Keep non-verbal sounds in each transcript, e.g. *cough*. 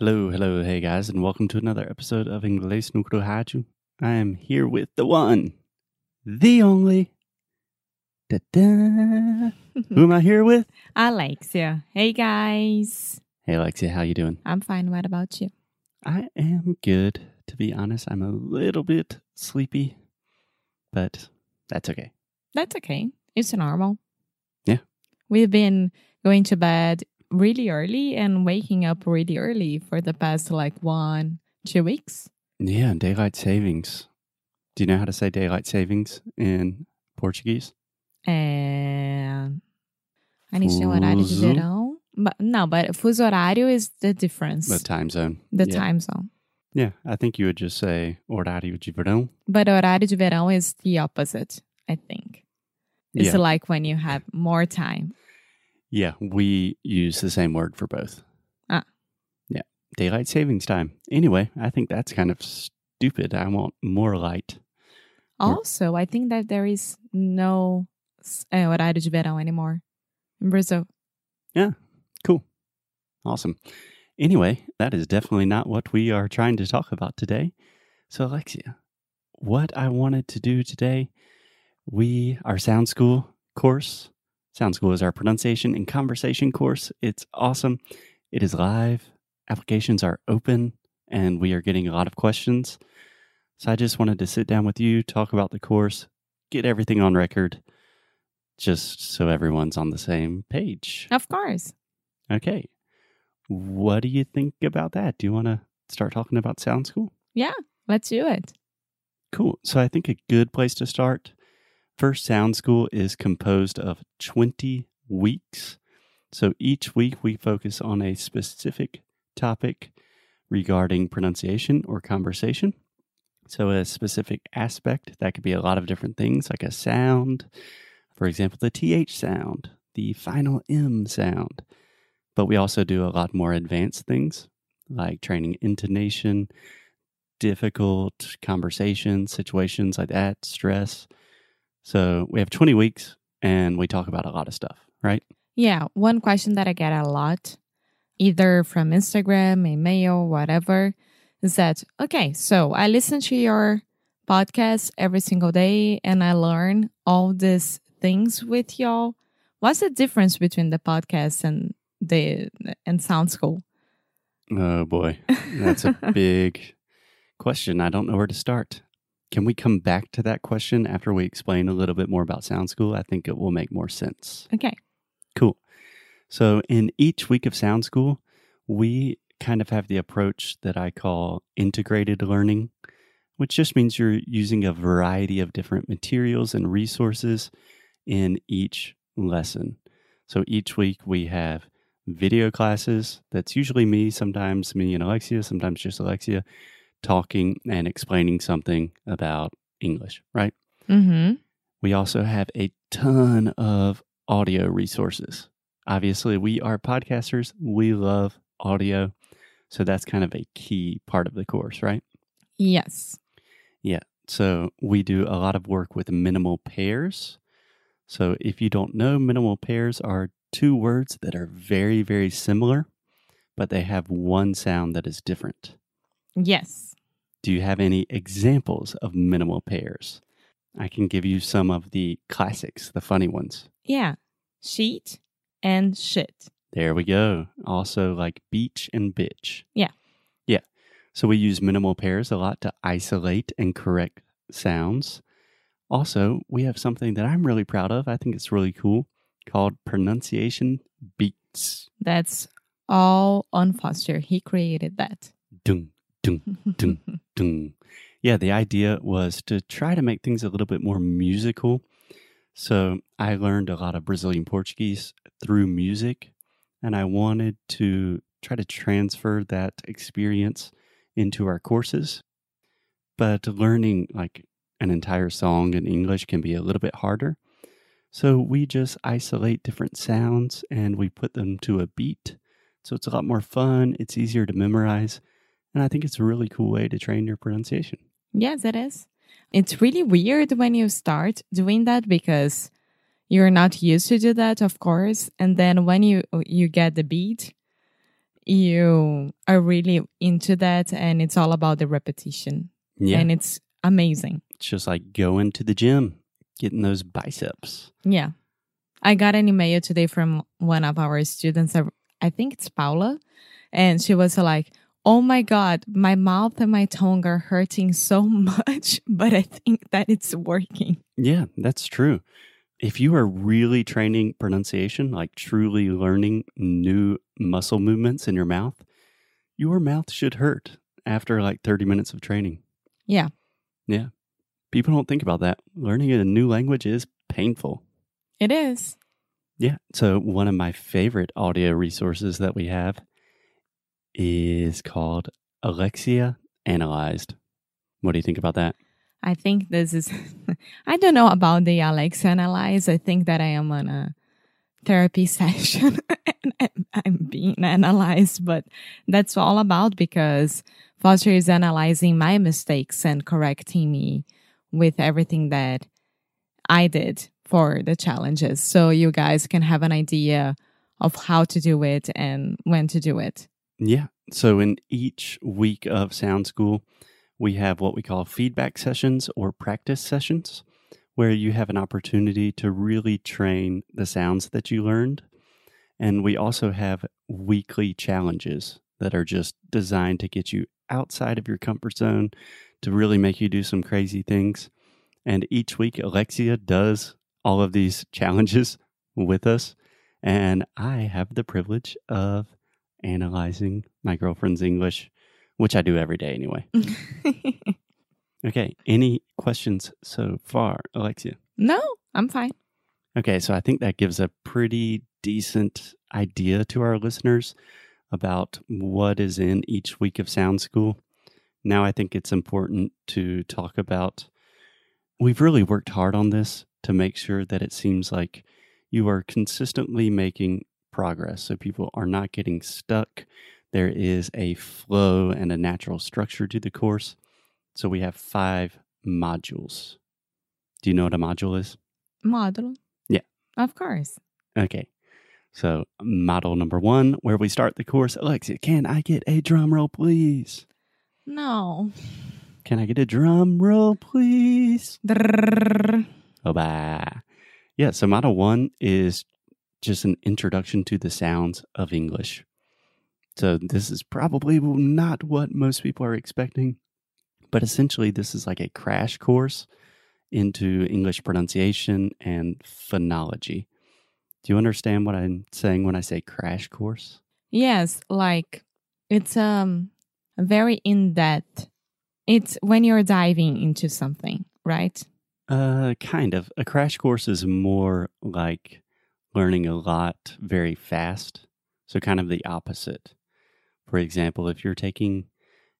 Hello, hello, hey guys, and welcome to another episode of Inglês no Rádio. I am here with the one, the only. Da-da. *laughs* Who am I here with? Alexia. Hey guys. Hey Alexia, how you doing? I'm fine. What about you? I am good. To be honest, I'm a little bit sleepy, but that's okay. That's okay. It's normal. Yeah. We've been going to bed really early and waking up really early for the past like one, two weeks. Yeah, daylight savings. Do you know how to say daylight savings in Portuguese? And iniciei o horário de Fuso. verão. But, no, but fuso horário is the difference. The time zone. the yeah. time zone. Yeah, I think you would just say horário de verão. But horário de verão is the opposite, I think. It's Yeah. like when you have more time. Yeah, we use the same word for both. Ah. Yeah, daylight savings time. Anyway, I think that's kind of stupid. I want more light. Also, I think that there is no eh, horário de verão anymore in Brazil. Yeah, cool. Awesome. Anyway, that is definitely not what we are trying to talk about today. So, Alexia, what I wanted to do today, we, our Sound School course, Sound School is our pronunciation and conversation course. It's awesome. It is live, applications are open, and we are getting a lot of questions. So, I just wanted to sit down with you, talk about the course, get everything on record, just so everyone's on the same page. Of course. Okay. What do you think about that? Do you want to start talking about Sound School? Yeah, let's do it. Cool. So I think a good place to start. First Sound School is composed of 20 weeks. So each week we focus on a specific topic regarding pronunciation or conversation. So a specific aspect that could be a lot of different things like a sound, for example, the TH sound, the final M sound. But we also do a lot more advanced things like training intonation, difficult conversations, situations like that, stress. So we have 20 weeks and we talk about a lot of stuff, right? Yeah, one question that I get a lot, either from Instagram, email, whatever, is that okay, so I listen to your podcast every single day and I learn all these things with y'all. What's the difference between the podcast and the and Sound School? Oh boy, that's a *laughs* big question. I don't know where to start. Can we come back to that question after we explain a little bit more about Sound School? I think it will make more sense. Okay. Cool. So, in each week of Sound School, we kind of have the approach that I call integrated learning, which just means you're using a variety of different materials and resources in each lesson. So, each week we have video classes. That's usually me, sometimes me and Alexia, sometimes just Alexia talking and explaining something about English, right? Mm-hmm. We also have a ton of audio resources. Obviously, we are podcasters. We love audio. So that's kind of a key part of the course, right? Yes. Yeah. So we do a lot of work with minimal pairs. So if you don't know, minimal pairs are two words that are very, very similar, but they have one sound that is different. Yes. Do you have any examples of minimal pairs? I can give you some of the classics, the funny ones. Yeah. Sheet and shit. There we go. Also, like beach and bitch. Yeah. Yeah. So we use minimal pairs a lot to isolate and correct sounds. Also, we have something that I'm really proud of. I think it's really cool called pronunciation beats. That's all on Foster. He created that. Dung, dung, dung, dung. Yeah, the idea was to try to make things a little bit more musical. So I learned a lot of Brazilian Portuguese through music, and I wanted to try to transfer that experience into our courses. But learning like an entire song in English can be a little bit harder. So we just isolate different sounds and we put them to a beat. So it's a lot more fun, it's easier to memorize, and I think it's a really cool way to train your pronunciation. Yes, it is. It's really weird when you start doing that because you're not used to do that, of course. And then when you you get the beat, you are really into that and it's all about the repetition. Yeah. And it's amazing. it's just like going to the gym, getting those biceps. Yeah. I got an email today from one of our students. I- I think it's Paula. And she was like, Oh my God, my mouth and my tongue are hurting so *laughs* much, but I think that it's working. Yeah, that's true. If you are really training pronunciation, like truly learning new muscle movements in your mouth, your mouth should hurt after like 30 minutes of training. Yeah. Yeah. People don't think about that. Learning a new language is painful. It is. Yeah. So, one of my favorite audio resources that we have is called Alexia Analyzed. What do you think about that? I think this is, *laughs* I don't know about the Alex analyze. I think that I am on a therapy *laughs* session and I'm being analyzed, but that's all about because Foster is analyzing my mistakes and correcting me with everything that I did for the challenges. So you guys can have an idea of how to do it and when to do it. Yeah. So in each week of Sound School, we have what we call feedback sessions or practice sessions, where you have an opportunity to really train the sounds that you learned. And we also have weekly challenges that are just designed to get you outside of your comfort zone to really make you do some crazy things. And each week, Alexia does all of these *laughs* challenges with us. And I have the privilege of analyzing my girlfriend's English, which I do every day anyway. *laughs* Okay. Any questions so far, Alexia? no, I'm fine. Okay. So I think that gives a pretty decent idea to our listeners about what is in each week of Sound School. Now, I think it's important to talk about. We've really worked hard on this to make sure that it seems like you are consistently making progress. So people are not getting stuck. There is a flow and a natural structure to the course. So we have five modules. Do you know what a module is? Model. Yeah. Of course. Okay. So, model number one, where we start the course. Alexia, can I get a drum roll, please? No. Can I get a drum roll, please? Drrrr. Oh, bah. Yeah. So, model one is just an introduction to the sounds of English. So, this is probably not what most people are expecting, but essentially, this is like a crash course into English pronunciation and phonology. Do you understand what I'm saying when I say crash course? Yes, like it's um very in depth. It's when you're diving into something, right? Uh, kind of. A crash course is more like learning a lot very fast. So, kind of the opposite. For example, if you're taking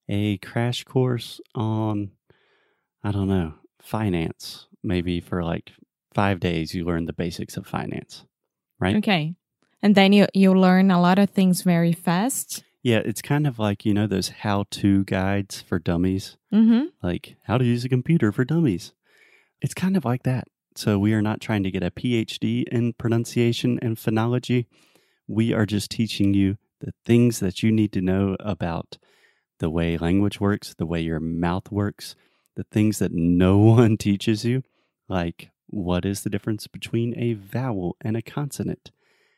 a crash course on, I don't know, finance, maybe for like five days, you learn the basics of finance, right? Okay. And then you you learn a lot of things very fast. Yeah, it's kind of like, you know, those how to guides for dummies. Mm-hmm. like how to use a computer for dummies. It's kind of like that. So we are not trying to get a PhD in pronunciation and phonology. We are just teaching you the things that you need to know about the way language works, the way your mouth works, the things that no *laughs* one teaches you, like what is the difference between a vowel and a consonant?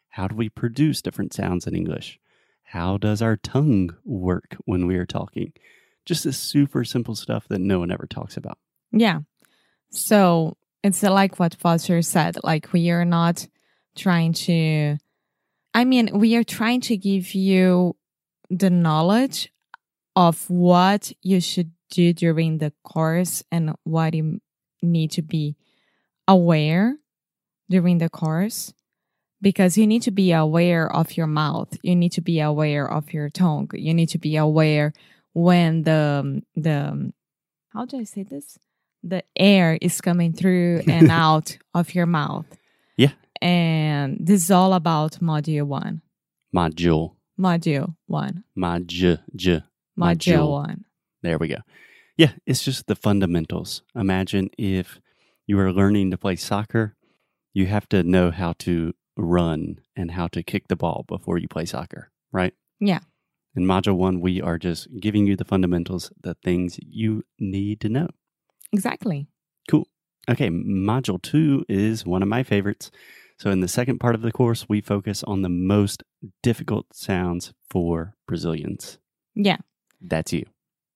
How do we produce different sounds in English? How does our tongue work when we are talking? Just this super simple stuff that no one ever talks about. Yeah. So it's like what Foster said. Like we are not trying to. I mean, we are trying to give you the knowledge of what you should do during the course and what you need to be aware during the course because you need to be aware of your mouth you need to be aware of your tongue you need to be aware when the the how do i say this the air is coming through and *laughs* out of your mouth Yeah. and this is all about module 1 Module. module 1 Mod, module Module. 1 There we go. Yeah, it's just the fundamentals. Imagine if you are learning to play soccer, you have to know how to run and how to kick the ball before you play soccer, right? Yeah. In Module 1, we are just giving you the fundamentals, the things you need to know. Exactly. Cool. Okay, Module 2 is one of my favorites. So, in the second part of the course, we focus on the most difficult sounds for Brazilians. Yeah, That's you.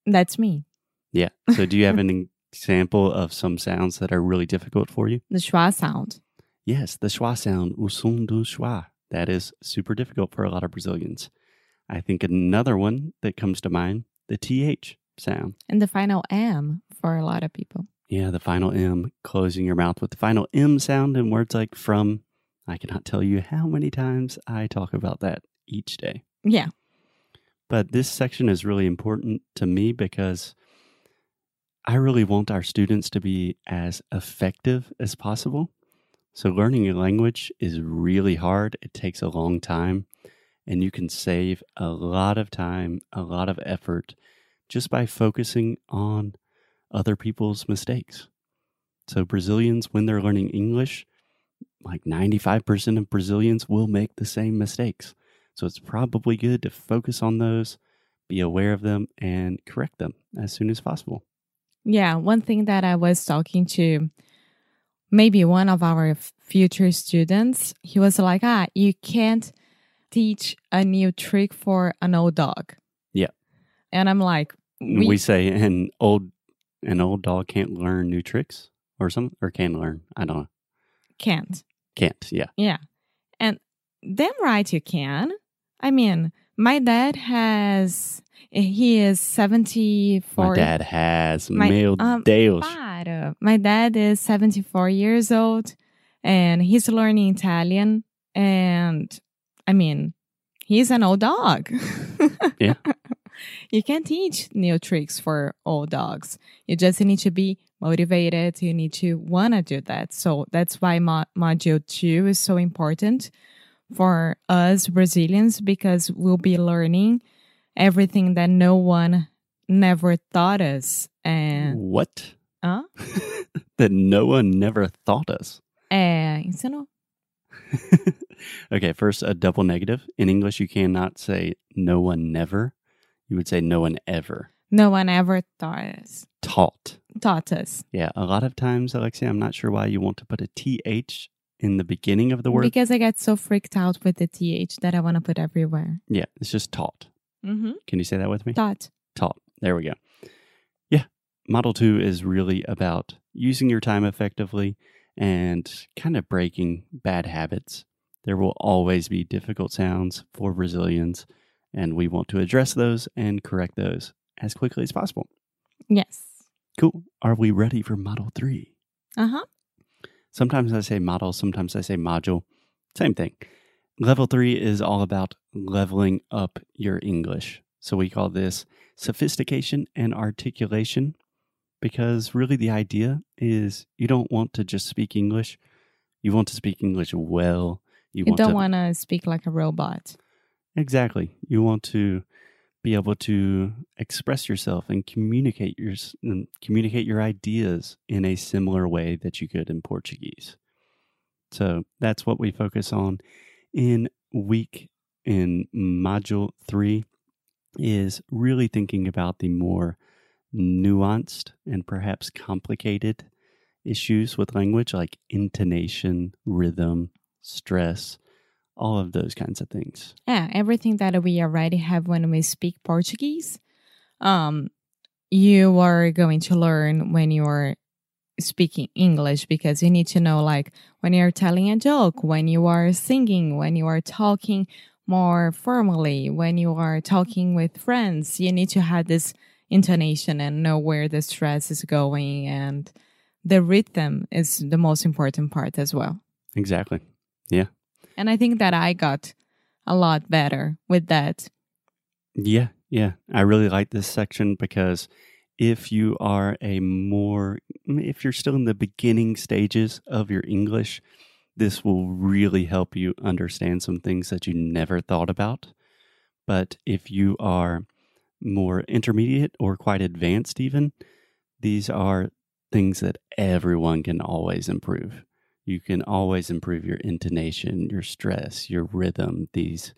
that's me. Yeah. So, do you have *laughs* an example of some sounds that are really difficult for you? The schwa sound. Yes, the schwa sound, o som do schwa. That is super difficult for a lot of Brazilians. I think another one that comes to mind, the TH sound. And the final M for a lot of people. Yeah, the final M, closing your mouth with the final M sound in words like from. I cannot tell you how many times I talk about that each day. Yeah. But this section is really important to me because I really want our students to be as effective as possible. So, learning a language is really hard, it takes a long time, and you can save a lot of time, a lot of effort just by focusing on other people's mistakes. So, Brazilians, when they're learning English, like 95% of Brazilians will make the same mistakes. So it's probably good to focus on those, be aware of them, and correct them as soon as possible. Yeah. One thing that I was talking to maybe one of our future students, he was like, ah, you can't teach a new trick for an old dog. Yeah. And I'm like, We, we, say an old an old dog can't learn new tricks or something, or can learn. I don't know. can't. Can't. Yeah. Yeah. And damn right you can. I mean, my dad has, he is 74. My dad has My- meu um, Deus. Para. My dad is 74 years old and he's learning Italian. And I mean, he's an old dog. Yeah. *laughs* You can't teach new tricks for old dogs. You just need to be motivated. You need to want to do that. So that's why mo- module two is so important for us Brazilians because we'll be learning everything that no one never taught us. And What? Huh? *laughs* that no one never thought us. Eh, é, ensinou. *laughs* okay, first, a double negative. In English, you cannot say no one never. You would say no one ever No one ever taught us. taught. Taught us. Yeah, a lot of times, Alexia, I'm not sure why you want to put a TH in the beginning of the word. Because I get so freaked out with the TH that I want to put everywhere. yeah, it's just taught. Mm-hmm. Can you say that with me? Taught. Taught. There we go. Yeah, Model 2 is really about using your time effectively and kind of breaking bad habits. There will always be difficult sounds for Brazilians, and we want to address those and correct those as quickly as possible. Yes. Cool. Are we ready for Model 3? Uh huh. Sometimes I say model, sometimes I say module. Same thing. Level three is all about leveling up your English. So we call this sophistication and articulation because really the idea is you don't want to just speak English. You want to speak English well. You, You want don't want to speak like a robot. Exactly. You want to be able to express yourself and communicate your and communicate your ideas in a similar way that you could in Portuguese. So that's what we focus on in week in module 3 is really thinking about the more nuanced and perhaps complicated issues with language like intonation, rhythm, stress, all of those kinds of things. Yeah, everything that we already have when we speak Portuguese, um, you are going to learn when you are speaking English because you need to know like when you're telling a joke, when you are singing, when you are talking more formally, when you are talking with friends, you need to have this intonation and know where the stress is going and the rhythm is the most important part as well. Exactly. And I think that I got a lot better with that. Yeah, yeah. I really like this section because if you are a more, if you're still in the beginning stages of your English, this will really help you understand some things that you never thought about. But if you are more intermediate or quite advanced, even, these are things that everyone can always improve. You can always improve your intonation, your stress, your rhythm, these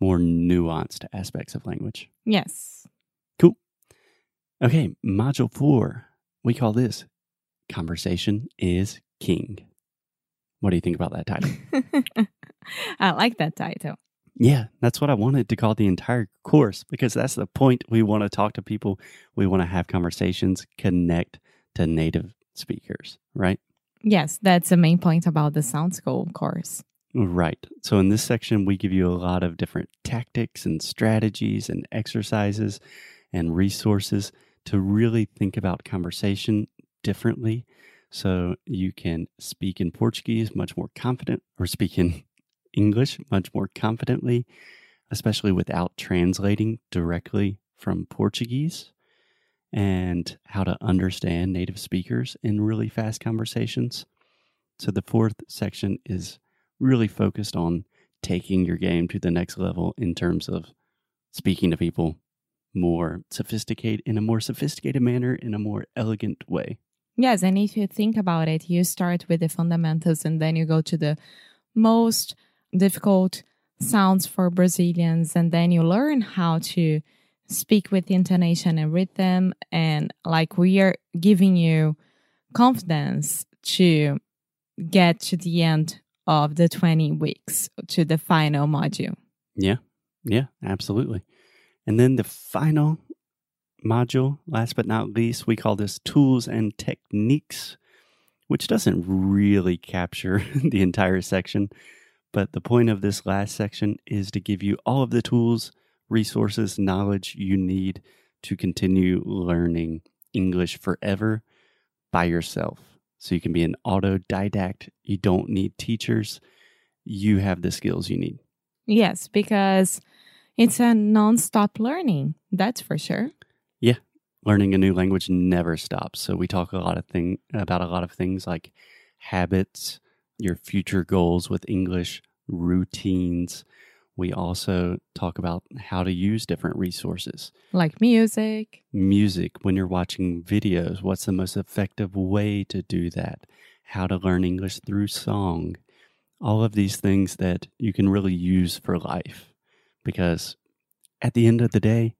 more nuanced aspects of language. Yes. Cool. Okay, module four, we call this Conversation is King. What do you think about that title? *laughs* I like that title. Yeah, that's what I wanted to call the entire course because that's the point. We want to talk to people, we want to have conversations, connect to native speakers, right? Yes, that's the main point about the Sound School course. Right. So, in this section, we give you a lot of different tactics and strategies and exercises and resources to really think about conversation differently so you can speak in Portuguese much more confident or speak in *laughs* English much more confidently, especially without translating directly from Portuguese, and how to understand native speakers in really fast conversations. So, the fourth section is really focused on taking your game to the next level in terms of speaking to people more sophisticated in a more sophisticated manner in a more elegant way. Yes, and if you think about it, you start with the fundamentals and then you go to the most difficult sounds for Brazilians, and then you learn how to speak with intonation and rhythm. And like we are giving you confidence to get to the end of the 20 weeks to the final module. Yeah, yeah, absolutely. And then the final module, last but not least, we call this tools and techniques, which doesn't really capture *laughs* the entire section. But the point of this last section is to give you all of the tools, resources, knowledge you need to continue learning English forever by yourself. So you can be an autodidact. You don't need teachers. You have the skills you need. Yes, because it's a non-stop learning. That's for sure. Yeah, learning a new language never stops. So we talk a lot of thing about a lot of things like habits, your future goals with English, routines. We also talk about how to use different resources. Like music. Music, when you're watching videos, what's the most effective way to do that? How to learn English through song. All of these things that you can really use for life. Because at the end of the day,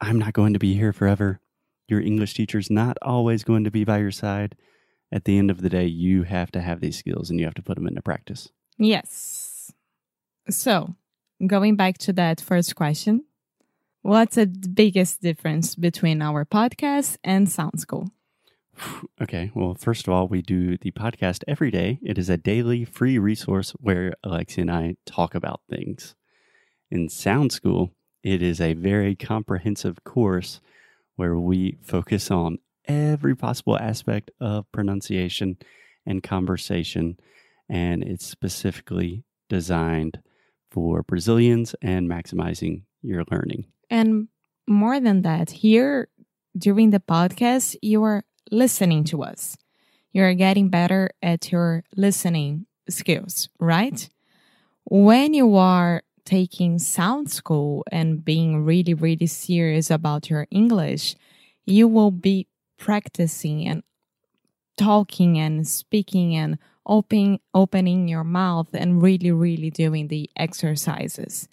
I'm not going to be here forever. Your English teacher's not always going to be by your side. At the end of the day, you have to have these skills and you have to put them into practice. Yes. So, going back to that first question, what's the biggest difference between our podcast and Sound School? *sighs* Okay, well, first of all, we do the podcast every day. It is a daily free resource where Alexia and I talk about things. In Sound School, it is a very comprehensive course where we focus on every possible aspect of pronunciation and conversation, and it's specifically designed for Brazilians and maximizing your learning. And more than that, here during the podcast, you are listening to us. You are getting better at your listening skills, right? When you are taking sound school and being really, really serious about your English, you will be practicing and talking and speaking and opening opening your mouth and really, really doing the exercises.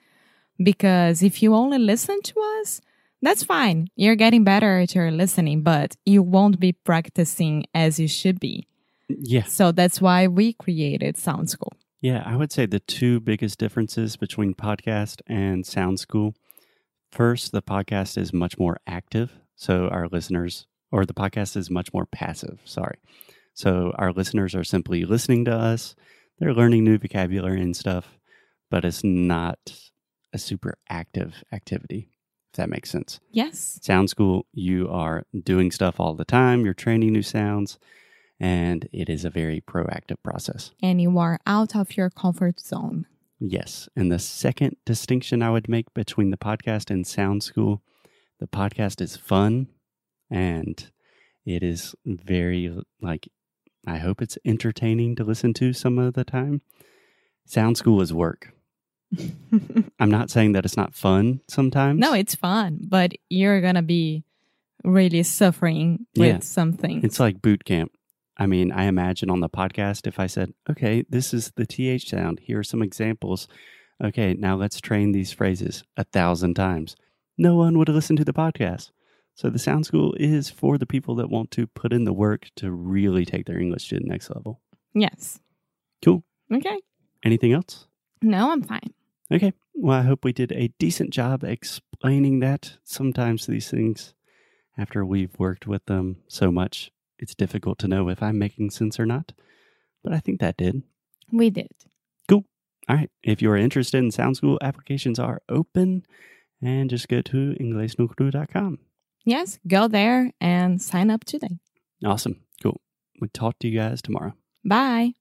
Because if you only listen to us, that's fine. You're getting better at your listening, but you won't be practicing as you should be. Yeah. So that's why we created Sound School. Yeah, I would say the two biggest differences between podcast and Sound School. First, the podcast is much more active. So our listeners, or the podcast is much more passive. Sorry. So our listeners are simply listening to us. They're learning new vocabulary and stuff, but it's not a super active activity, if that makes sense. Yes. Sound School, you are doing stuff all the time. You're training new sounds and it is a very proactive process. And you are out of your comfort zone. Yes. And the second distinction I would make between the podcast and Sound School the podcast is fun and it is very, like, I hope it's entertaining to listen to some of the time. Sound School is work. *laughs* I'm not saying that it's not fun sometimes. no, it's fun, but you're going to be really suffering with Yeah. something. It's like boot camp. I mean, I imagine on the podcast, if I said, okay, this is the TH sound, here are some examples Okay, now let's train these phrases a thousand times. No one would listen to the podcast. So the Sound School is for the people that want to put in the work to really take their English to the next level. Yes. Cool. Okay. Anything else? No, I'm fine. Okay. Well, I hope we did a decent job explaining that. Sometimes these things, after we've worked with them so much, it's difficult to know if I'm making sense or not. But I think that did. We did. Cool. All right. If you're interested in Sound School, applications are open and just go to inglesnucru.com. Yes, go there and sign up today. Awesome. Cool. We'll talk to you guys tomorrow. Bye.